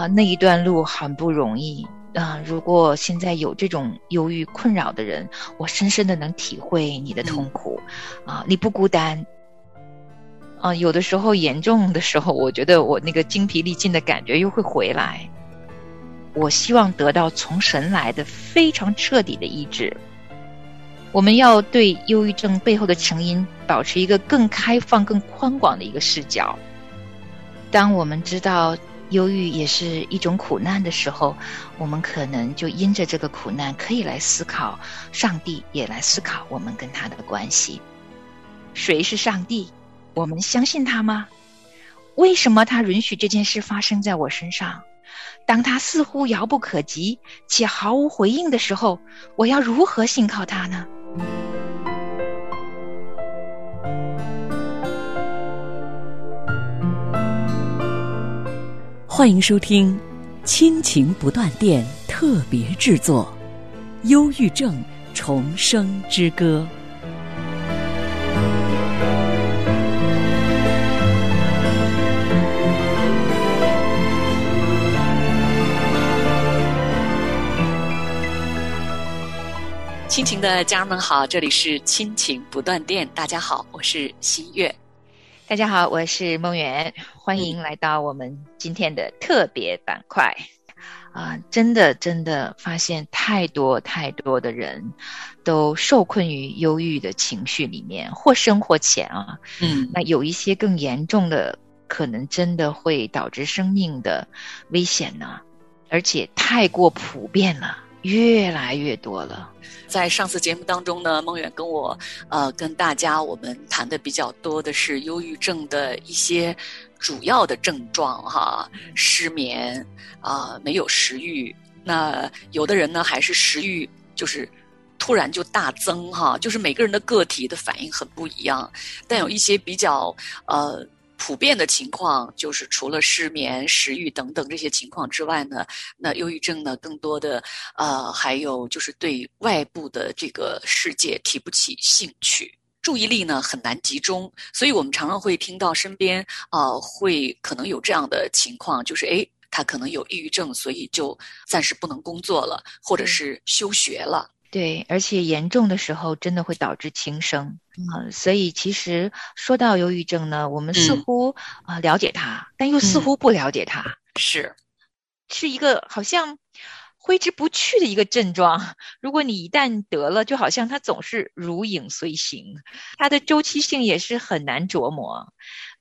啊，那一段路很不容易啊。如果现在有这种忧郁困扰的人，我深深的能体会你的痛苦啊，你不孤单。啊，有的时候严重的时候，我觉得我那个精疲力尽的感觉又会回来。我希望得到从神来的非常彻底的医治。我们要对忧郁症背后的成因保持一个更开放、更宽广的一个视角。当我们知道忧郁也是一种苦难的时候，我们可能就因着这个苦难，可以来思考上帝，也来思考我们跟他的关系。谁是上帝？我们相信他吗？为什么他允许这件事发生在我身上？当他似乎遥不可及且毫无回应的时候，我要如何信靠他呢？欢迎收听《亲情不断电》特别制作，《忧郁症重生之歌》。亲情的家人们好，这里是亲情不断电。大家好，我是新月。大家好，我是梦圆。欢迎来到我们今天的特别板块。啊，真的真的发现太多太多的人都受困于忧郁的情绪里面，或深或浅啊。嗯，那有一些更严重的，可能真的会导致生命的危险呢，而且太过普遍了。越来越多了。在上次节目当中呢，梦远跟我呃跟大家我们谈的比较多的是忧郁症的一些主要的症状哈，失眠啊，没有食欲。那有的人呢，还是食欲就是突然就大增哈，就是每个人的个体的反应很不一样，但有一些比较呃。普遍的情况就是，除了失眠、食欲等等这些情况之外呢，那忧郁症呢，更多的呃，还有就是对外部的这个世界提不起兴趣，注意力呢很难集中，所以我们常常会听到身边啊，会可能有这样的情况，就是诶，他可能有抑郁症，所以就暂时不能工作了，或者是休学了。对，而且严重的时候真的会导致轻生啊！所以其实说到忧郁症呢，我们似乎啊了解它，但又似乎不了解它，是是一个好像挥之不去的一个症状。如果你一旦得了，就好像它总是如影随形，它的周期性也是很难琢磨。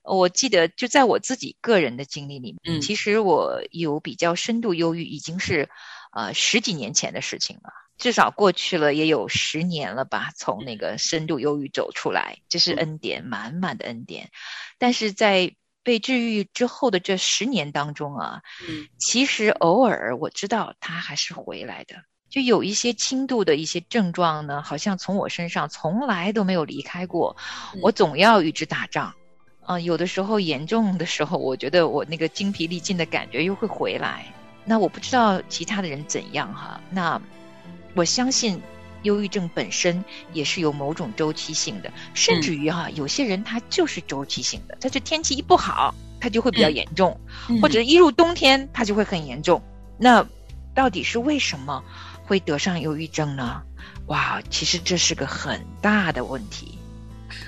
我记得就在我自己个人的经历里面，其实我有比较深度忧郁，已经是呃十几年前的事情了。至少过去了也有十年了吧，从那个深度忧郁走出来，这是恩典，满满的恩典。但是在被治愈之后的这十年当中啊，其实偶尔我知道他还是回来的，就有一些轻度的一些症状呢，好像从我身上从来都没有离开过，我总要与之打仗。啊，有的时候严重的时候，我觉得我那个精疲力尽的感觉又会回来。那我不知道其他的人怎样哈，那。我相信，忧郁症本身也是有某种周期性的，甚至于哈，有些人他就是周期性的，他这天气一不好，他就会比较严重，或者一入冬天他就会很严重。那到底是为什么会得上忧郁症呢？哇，其实这是个很大的问题。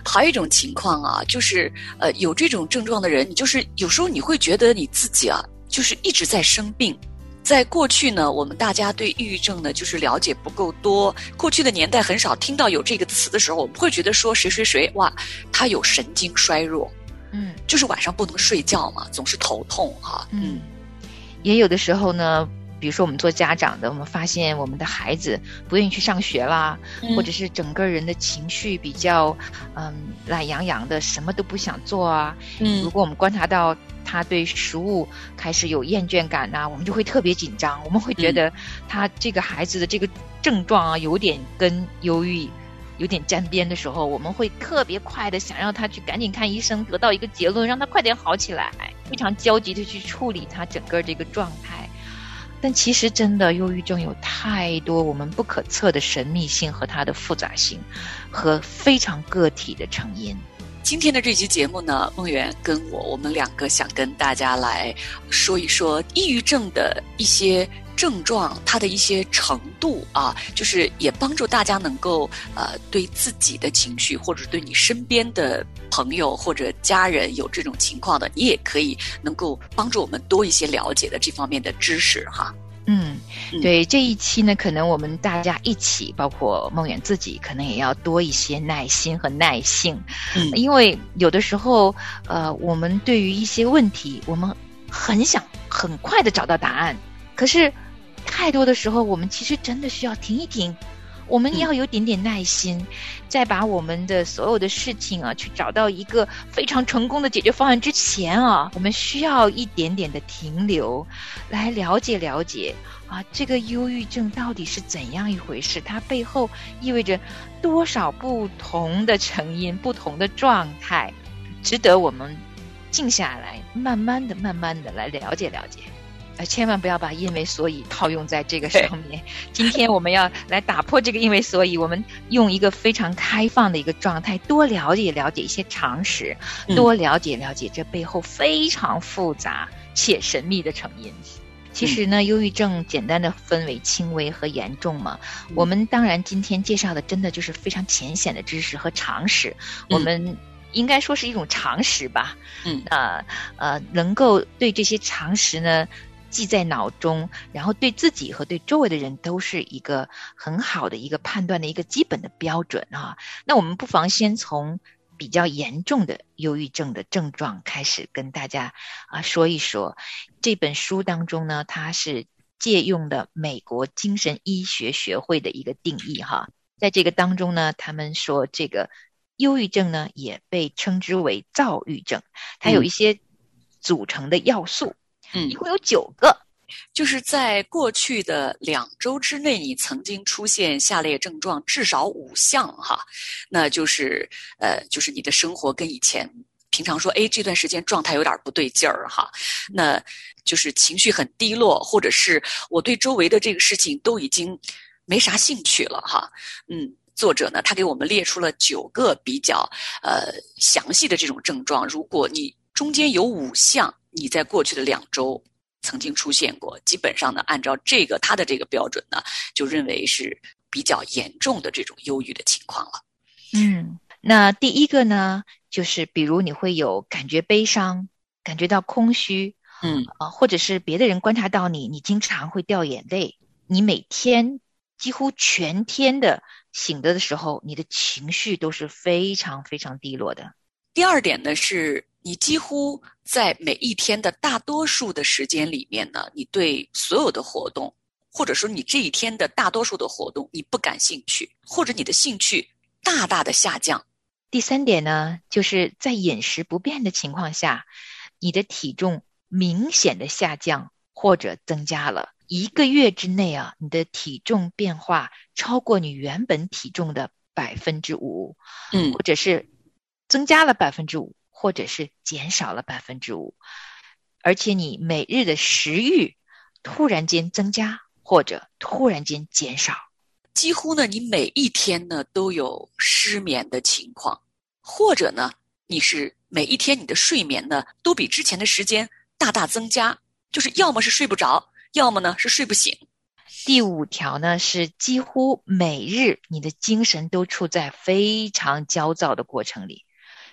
还有一种情况啊，就是呃，有这种症状的人，你就是有时候你会觉得你自己啊，就是一直在生病。在过去呢，我们大家对抑郁症呢就是了解不够多。过去的年代很少听到有这个词的时候，我们会觉得说谁谁谁哇，他有神经衰弱，嗯，就是晚上不能睡觉嘛，总是头痛哈，嗯，也有的时候呢。比如说，我们做家长的，我们发现我们的孩子不愿意去上学啦，或者是整个人的情绪比较嗯懒洋洋的，什么都不想做啊。嗯，如果我们观察到他对食物开始有厌倦感呐，我们就会特别紧张。我们会觉得他这个孩子的这个症状啊，有点跟忧郁有点沾边的时候，我们会特别快的想让他去赶紧看医生，得到一个结论，让他快点好起来，非常焦急的去处理他整个这个状态。但其实，真的忧郁症有太多我们不可测的神秘性和它的复杂性，和非常个体的成因。今天的这期节目呢，梦圆跟我，我们两个想跟大家来说一说抑郁症的一些症状，它的一些程度啊，就是也帮助大家能够呃，对自己的情绪，或者对你身边的朋友或者家人有这种情况的，你也可以能够帮助我们多一些了解的这方面的知识哈。嗯，对这一期呢，可能我们大家一起，包括梦远自己，可能也要多一些耐心和耐性，嗯，因为有的时候，呃，我们对于一些问题，我们很想很快的找到答案，可是太多的时候，我们其实真的需要停一停。我们要有点点耐心，在把我们的所有的事情啊，去找到一个非常成功的解决方案之前啊，我们需要一点点的停留，来了解了解啊，这个忧郁症到底是怎样一回事？它背后意味着多少不同的成因、不同的状态，值得我们静下来，慢慢的、慢慢的来了解了解。千万不要把因为所以套用在这个上面。今天我们要来打破这个因为所以，我们用一个非常开放的一个状态，多了解了解一些常识，多了解了解这背后非常复杂且神秘的成因。其实呢，忧郁症简单的分为轻微和严重嘛。我们当然今天介绍的真的就是非常浅显的知识和常识，我们应该说是一种常识吧。嗯，呃呃，能够对这些常识呢。记在脑中，然后对自己和对周围的人都是一个很好的一个判断的一个基本的标准啊。那我们不妨先从比较严重的忧郁症的症状开始跟大家啊说一说。这本书当中呢，它是借用的美国精神医学学会的一个定义哈。在这个当中呢，他们说这个忧郁症呢也被称之为躁郁症，它有一些组成的要素。嗯，一共有九个，就是在过去的两周之内，你曾经出现下列症状至少五项哈，那就是呃，就是你的生活跟以前平常说，哎，这段时间状态有点不对劲儿哈，那就是情绪很低落，或者是我对周围的这个事情都已经没啥兴趣了哈，嗯，作者呢，他给我们列出了九个比较呃详细的这种症状，如果你中间有五项。你在过去的两周曾经出现过，基本上呢，按照这个他的这个标准呢，就认为是比较严重的这种忧郁的情况了。嗯，那第一个呢，就是比如你会有感觉悲伤，感觉到空虚，嗯啊，或者是别的人观察到你，你经常会掉眼泪，你每天几乎全天的醒着的时候，你的情绪都是非常非常低落的。第二点呢是。你几乎在每一天的大多数的时间里面呢，你对所有的活动，或者说你这一天的大多数的活动，你不感兴趣，或者你的兴趣大大的下降。第三点呢，就是在饮食不变的情况下，你的体重明显的下降或者增加了。一个月之内啊，你的体重变化超过你原本体重的百分之五，嗯，或者是增加了百分之五。或者是减少了百分之五，而且你每日的食欲突然间增加或者突然间减少，几乎呢，你每一天呢都有失眠的情况，或者呢，你是每一天你的睡眠呢都比之前的时间大大增加，就是要么是睡不着，要么呢是睡不醒。第五条呢是几乎每日你的精神都处在非常焦躁的过程里，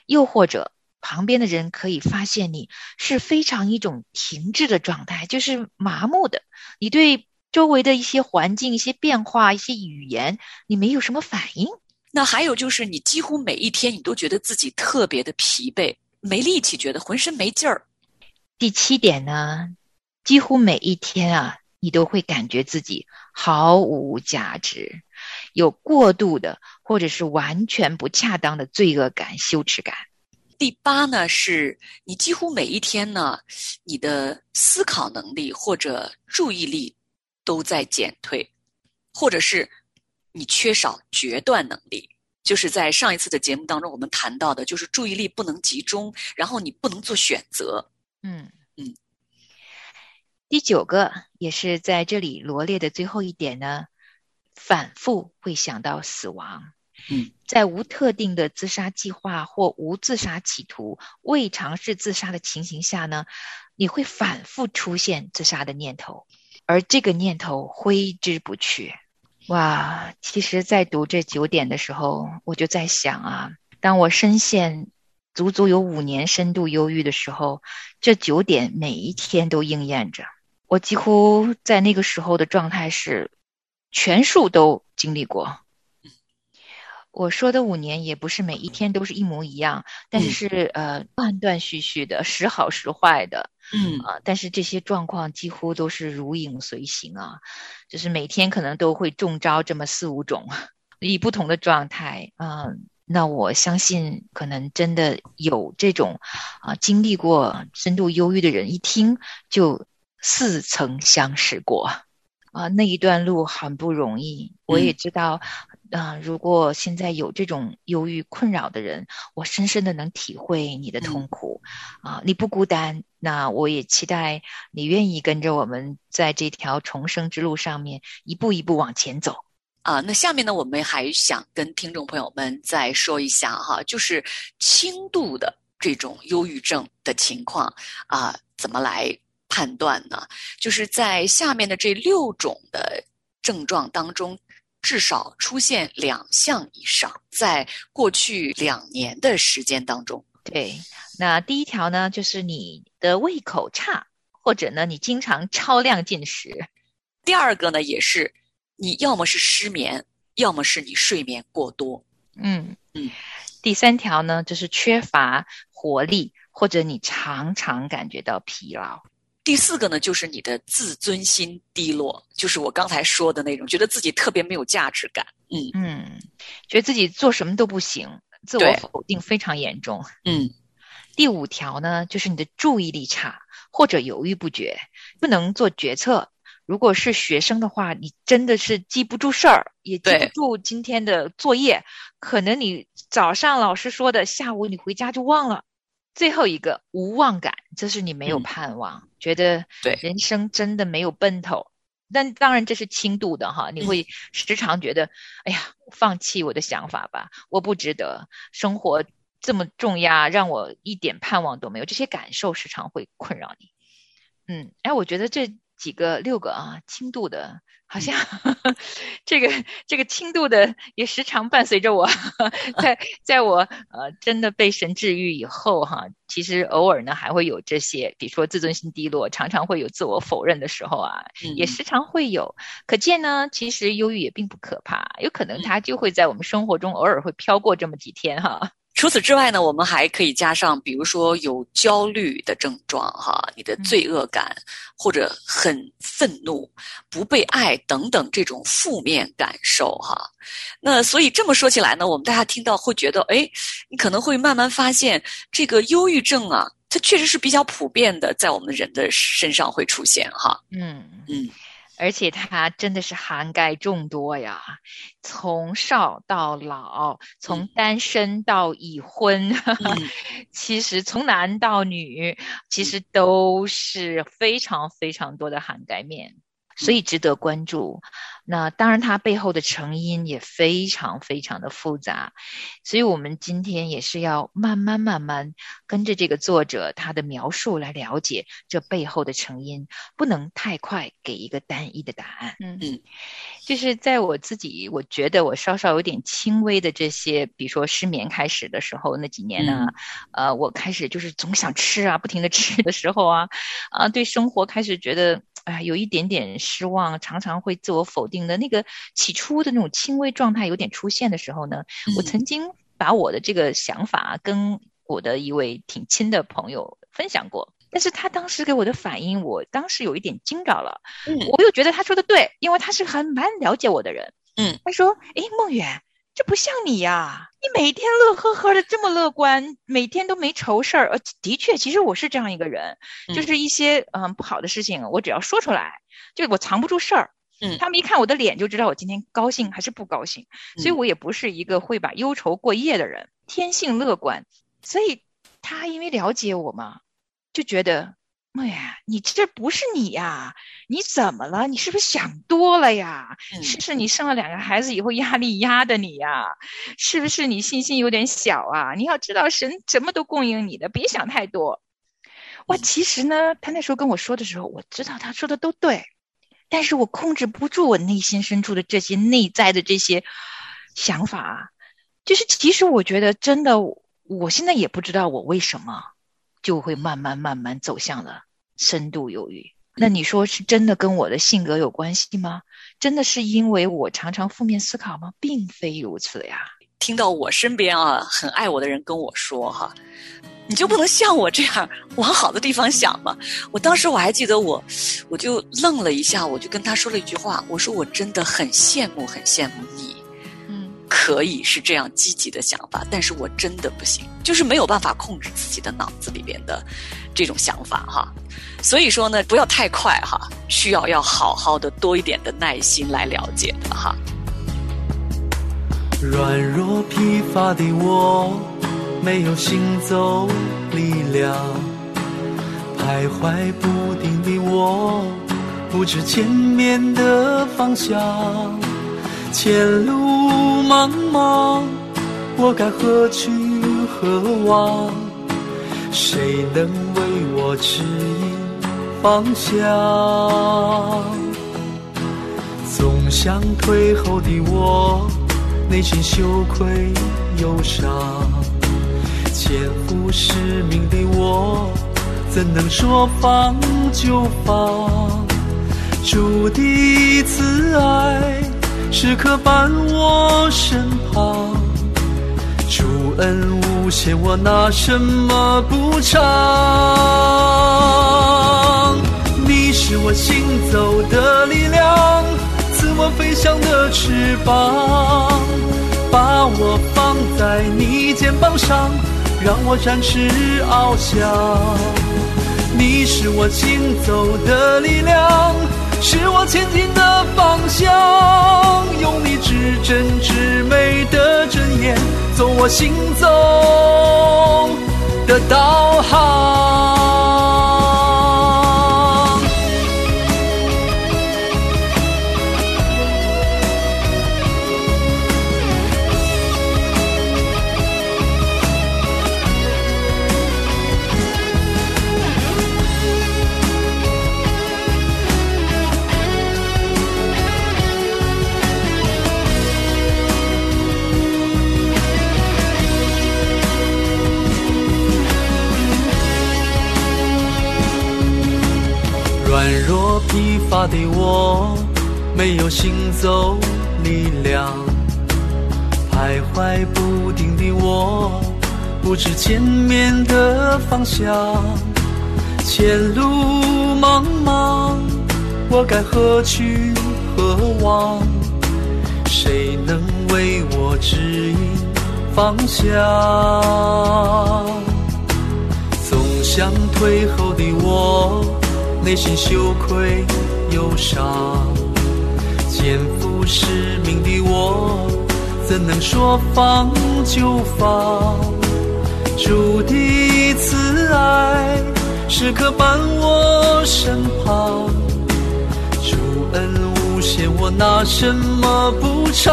又或者。旁边的人可以发现你是非常一种停滞的状态，就是麻木的。你对周围的一些环境、一些变化、一些语言，你没有什么反应。那还有就是，你几乎每一天你都觉得自己特别的疲惫，没力气，觉得浑身没劲儿。第七点呢，几乎每一天啊，你都会感觉自己毫无价值，有过度的或者是完全不恰当的罪恶感、羞耻感。第八呢，是你几乎每一天呢，你的思考能力或者注意力都在减退，或者是你缺少决断能力。就是在上一次的节目当中，我们谈到的，就是注意力不能集中，然后你不能做选择。嗯嗯。第九个也是在这里罗列的最后一点呢，反复会想到死亡。嗯，在无特定的自杀计划或无自杀企图、未尝试自杀的情形下呢，你会反复出现自杀的念头，而这个念头挥之不去。哇，其实，在读这九点的时候，我就在想啊，当我深陷足足有五年深度忧郁的时候，这九点每一天都应验着。我几乎在那个时候的状态是，全数都经历过。我说的五年也不是每一天都是一模一样，但是是呃断断续续的，时好时坏的。嗯啊，但是这些状况几乎都是如影随形啊，就是每天可能都会中招这么四五种，以不同的状态啊。那我相信，可能真的有这种啊经历过深度忧郁的人，一听就似曾相识过啊。那一段路很不容易，我也知道。啊，如果现在有这种忧郁困扰的人，我深深的能体会你的痛苦，啊，你不孤单。那我也期待你愿意跟着我们在这条重生之路上面一步一步往前走。啊，那下面呢，我们还想跟听众朋友们再说一下哈，就是轻度的这种忧郁症的情况啊，怎么来判断呢？就是在下面的这六种的症状当中。至少出现两项以上，在过去两年的时间当中。对，那第一条呢，就是你的胃口差，或者呢，你经常超量进食。第二个呢，也是你要么是失眠，要么是你睡眠过多。嗯嗯。第三条呢，就是缺乏活力，或者你常常感觉到疲劳。第四个呢，就是你的自尊心低落，就是我刚才说的那种，觉得自己特别没有价值感。嗯嗯，觉得自己做什么都不行，自我否定非常严重。嗯，第五条呢，就是你的注意力差或者犹豫不决，不能做决策。如果是学生的话，你真的是记不住事儿，也记不住今天的作业，可能你早上老师说的，下午你回家就忘了。最后一个无望感，就是你没有盼望，觉得对人生真的没有奔头。但当然这是轻度的哈，你会时常觉得，哎呀，放弃我的想法吧，我不值得，生活这么重压，让我一点盼望都没有。这些感受时常会困扰你。嗯，哎，我觉得这几个六个啊，轻度的。好像 这个这个轻度的也时常伴随着我，在在我呃真的被神治愈以后哈，其实偶尔呢还会有这些，比如说自尊心低落，常常会有自我否认的时候啊，也时常会有。可见呢，其实忧郁也并不可怕，有可能它就会在我们生活中偶尔会飘过这么几天哈。除此之外呢，我们还可以加上，比如说有焦虑的症状，哈，你的罪恶感或者很愤怒、不被爱等等这种负面感受，哈。那所以这么说起来呢，我们大家听到会觉得，哎，你可能会慢慢发现，这个忧郁症啊，它确实是比较普遍的，在我们人的身上会出现，哈。嗯嗯。而且它真的是涵盖众多呀，从少到老，从单身到已婚，其实从男到女，其实都是非常非常多的涵盖面，所以值得关注。那当然，它背后的成因也非常非常的复杂，所以我们今天也是要慢慢慢慢跟着这个作者他的描述来了解这背后的成因，不能太快给一个单一的答案。嗯嗯，就是在我自己我觉得我稍稍有点轻微的这些，比如说失眠开始的时候那几年呢，呃，我开始就是总想吃啊，不停的吃的时候啊，啊，对生活开始觉得。哎，有一点点失望，常常会自我否定的那个起初的那种轻微状态有点出现的时候呢，我曾经把我的这个想法跟我的一位挺亲的朋友分享过，但是他当时给我的反应，我当时有一点惊着了，嗯，我又觉得他说的对，因为他是很蛮了解我的人，嗯，他说，哎，梦远。这不像你呀！你每天乐呵呵的，这么乐观，每天都没愁事儿。呃，的确，其实我是这样一个人，就是一些嗯不好的事情，我只要说出来，就我藏不住事儿。嗯，他们一看我的脸就知道我今天高兴还是不高兴，所以我也不是一个会把忧愁过夜的人，天性乐观。所以他因为了解我嘛，就觉得梦远，你这不是你呀？你怎么了？你是不是想多了呀？是不是你生了两个孩子以后压力压的你呀？是不是你信心有点小啊？你要知道，神什么都供应你的，别想太多。哇，其实呢，他那时候跟我说的时候，我知道他说的都对，但是我控制不住我内心深处的这些内在的这些想法。就是其实我觉得真的，我现在也不知道我为什么就会慢慢慢慢走向了深度忧郁。那你说是真的跟我的性格有关系吗？真的是因为我常常负面思考吗？并非如此呀。听到我身边啊很爱我的人跟我说哈。你就不能像我这样往好的地方想吗？我当时我还记得我，我就愣了一下，我就跟他说了一句话，我说我真的很羡慕，很羡慕你，嗯，可以是这样积极的想法，但是我真的不行，就是没有办法控制自己的脑子里边的这种想法哈。所以说呢，不要太快哈，需要要好好的多一点的耐心来了解的哈。软弱疲乏的我。没有行走力量，徘徊不定的我，不知前面的方向。前路茫茫，我该何去何往？谁能为我指引方向？总想退后的我，内心羞愧忧伤。肩负使命的我，怎能说放就放？主的慈爱时刻伴我身旁，主恩无限，我拿什么补偿？你是我行走的力量，赐我飞翔的翅膀，把我放在你肩膀上。让我展翅翱翔，你是我行走的力量，是我前进的方向。用你至真至美的真言，做我行走的导航。没有行走力量；徘徊不定的我，不知前面的方向。前路茫茫，我该何去何往？谁能为我指引方向？总想退后的我。内心羞愧忧伤，肩负使命的我，怎能说放就放？主的慈爱时刻伴我身旁，主恩无限，我拿什么补偿？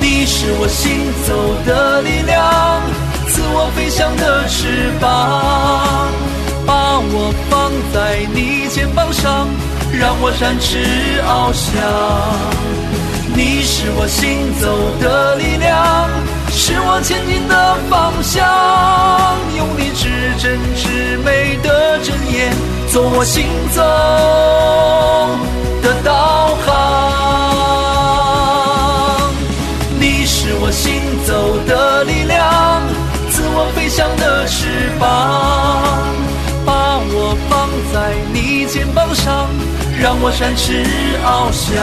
你是我行走的力量。赐我飞翔的翅膀，把我放在你肩膀上，让我展翅翱翔。你是我行走的力量，是我前进的方向。用你至真至美的真言，做我行走的导航。你是我行走的力量。自我飞翔的翅膀，放在你肩膀上，让我展翅翱翔。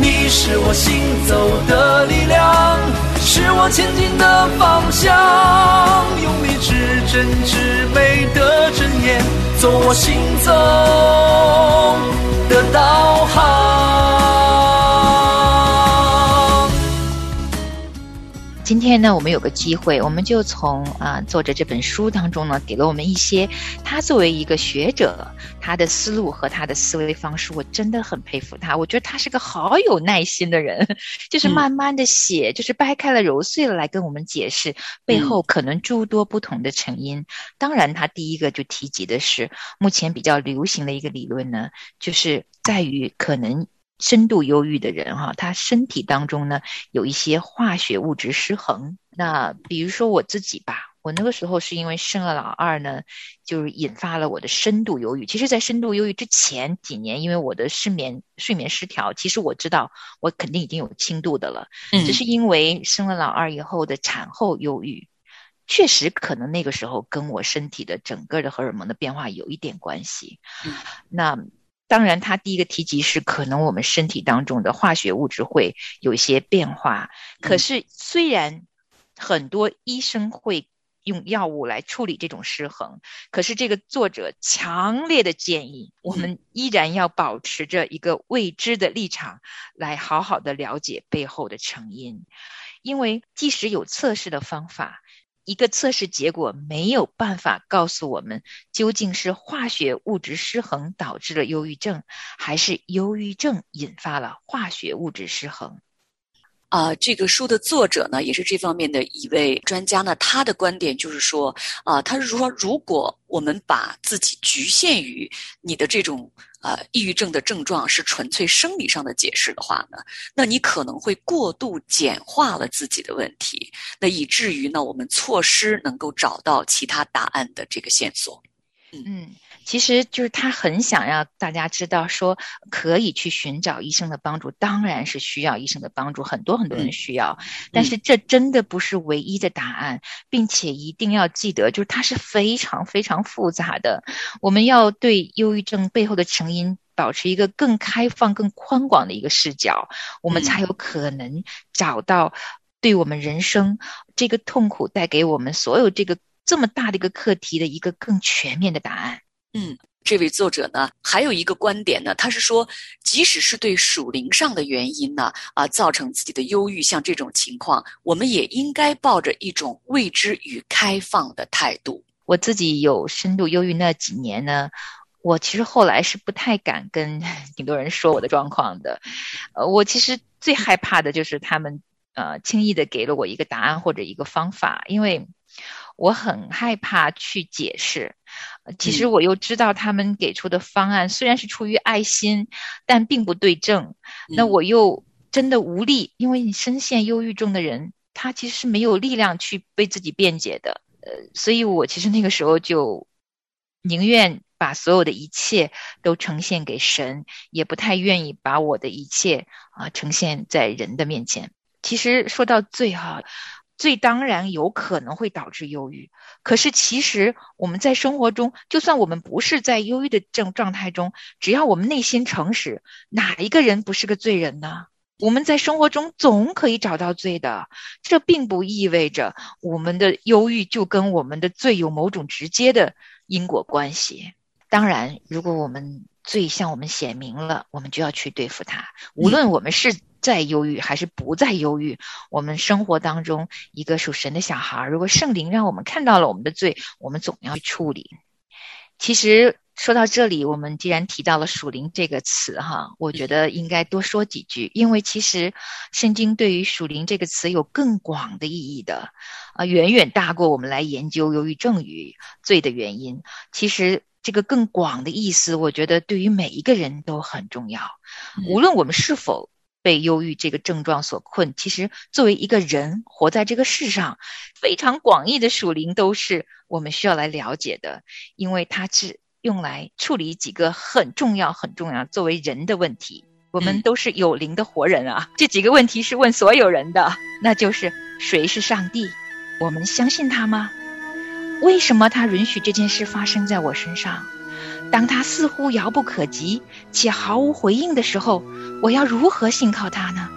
你是我行走的力量，是我前进的方向。用你至真至美的真言，做我行走的导航。今天。呢，我们有个机会，我们就从啊作者这本书当中呢，给了我们一些他作为一个学者，他的思路和他的思维方式，我真的很佩服他。我觉得他是个好有耐心的人，就是慢慢的写，就是掰开了揉碎了来跟我们解释背后可能诸多不同的成因。当然，他第一个就提及的是目前比较流行的一个理论呢，就是在于可能。深度忧郁的人，哈，他身体当中呢有一些化学物质失衡。那比如说我自己吧，我那个时候是因为生了老二呢，就是引发了我的深度忧郁。其实，在深度忧郁之前几年，因为我的失眠、睡眠失调，其实我知道我肯定已经有轻度的了。嗯，只是因为生了老二以后的产后忧郁，确实可能那个时候跟我身体的整个的荷尔蒙的变化有一点关系。嗯，那。当然，他第一个提及是可能我们身体当中的化学物质会有一些变化。可是，虽然很多医生会用药物来处理这种失衡，可是这个作者强烈的建议，我们依然要保持着一个未知的立场，来好好的了解背后的成因，因为即使有测试的方法。一个测试结果没有办法告诉我们究竟是化学物质失衡导致了忧郁症，还是忧郁症引发了化学物质失衡。啊，这个书的作者呢，也是这方面的一位专家呢。他的观点就是说，啊，他是说，如果我们把自己局限于你的这种呃抑郁症的症状是纯粹生理上的解释的话呢，那你可能会过度简化了自己的问题，那以至于呢，我们错失能够找到其他答案的这个线索。嗯。其实就是他很想要大家知道，说可以去寻找医生的帮助，当然是需要医生的帮助，很多很多人需要，但是这真的不是唯一的答案，并且一定要记得，就是它是非常非常复杂的。我们要对忧郁症背后的成因保持一个更开放、更宽广的一个视角，我们才有可能找到对我们人生这个痛苦带给我们所有这个这么大的一个课题的一个更全面的答案。嗯，这位作者呢，还有一个观点呢，他是说，即使是对属灵上的原因呢，啊，造成自己的忧郁，像这种情况，我们也应该抱着一种未知与开放的态度。我自己有深度忧郁那几年呢，我其实后来是不太敢跟 挺多人说我的状况的。呃，我其实最害怕的就是他们呃轻易的给了我一个答案或者一个方法，因为。我很害怕去解释，其实我又知道他们给出的方案虽然是出于爱心，但并不对症。那我又真的无力，因为你深陷忧郁中的人，他其实是没有力量去为自己辩解的。呃，所以我其实那个时候就宁愿把所有的一切都呈现给神，也不太愿意把我的一切啊呈现在人的面前。其实说到最哈。最当然有可能会导致忧郁，可是其实我们在生活中，就算我们不是在忧郁的症状态中，只要我们内心诚实，哪一个人不是个罪人呢？我们在生活中总可以找到罪的，这并不意味着我们的忧郁就跟我们的罪有某种直接的因果关系。当然，如果我们罪向我们显明了，我们就要去对付它，无论我们是。再忧郁还是不再忧郁？我们生活当中一个属神的小孩，如果圣灵让我们看到了我们的罪，我们总要去处理。其实说到这里，我们既然提到了属灵这个词，哈，我觉得应该多说几句，因为其实圣经对于属灵这个词有更广的意义的，啊，远远大过我们来研究忧郁症与罪的原因。其实这个更广的意思，我觉得对于每一个人都很重要，无论我们是否。被忧郁这个症状所困，其实作为一个人活在这个世上，非常广义的属灵都是我们需要来了解的，因为它是用来处理几个很重要、很重要作为人的问题。我们都是有灵的活人啊，这几个问题是问所有人的，那就是谁是上帝？我们相信他吗？为什么他允许这件事发生在我身上？当他似乎遥不可及且毫无回应的时候，我要如何信靠他呢？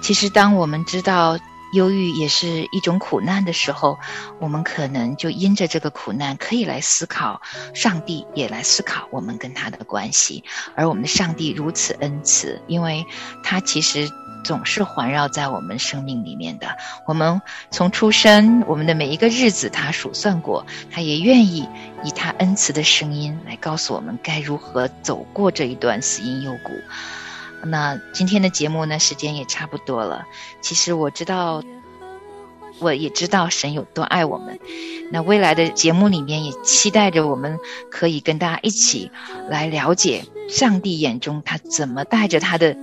其实，当我们知道忧郁也是一种苦难的时候，我们可能就因着这个苦难，可以来思考上帝，也来思考我们跟他的关系。而我们的上帝如此恩慈，因为他其实总是环绕在我们生命里面的。我们从出生，我们的每一个日子，他数算过，他也愿意以他恩慈的声音来告诉我们该如何走过这一段死荫幽谷。那今天的节目呢，时间也差不多了。其实我知道，我也知道神有多爱我们。那未来的节目里面，也期待着我们可以跟大家一起来了解上帝眼中他怎么带着他的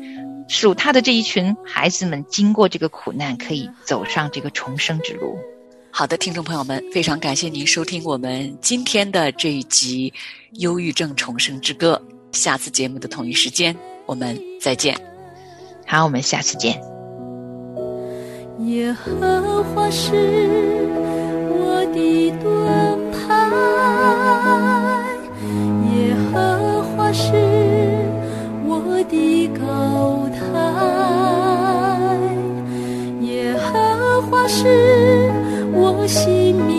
属他的这一群孩子们，经过这个苦难，可以走上这个重生之路。好的，听众朋友们，非常感谢您收听我们今天的这一集《忧郁症重生之歌》。下次节目的同一时间。我们再见，好，我们下次见。耶和华是我的盾牌，我性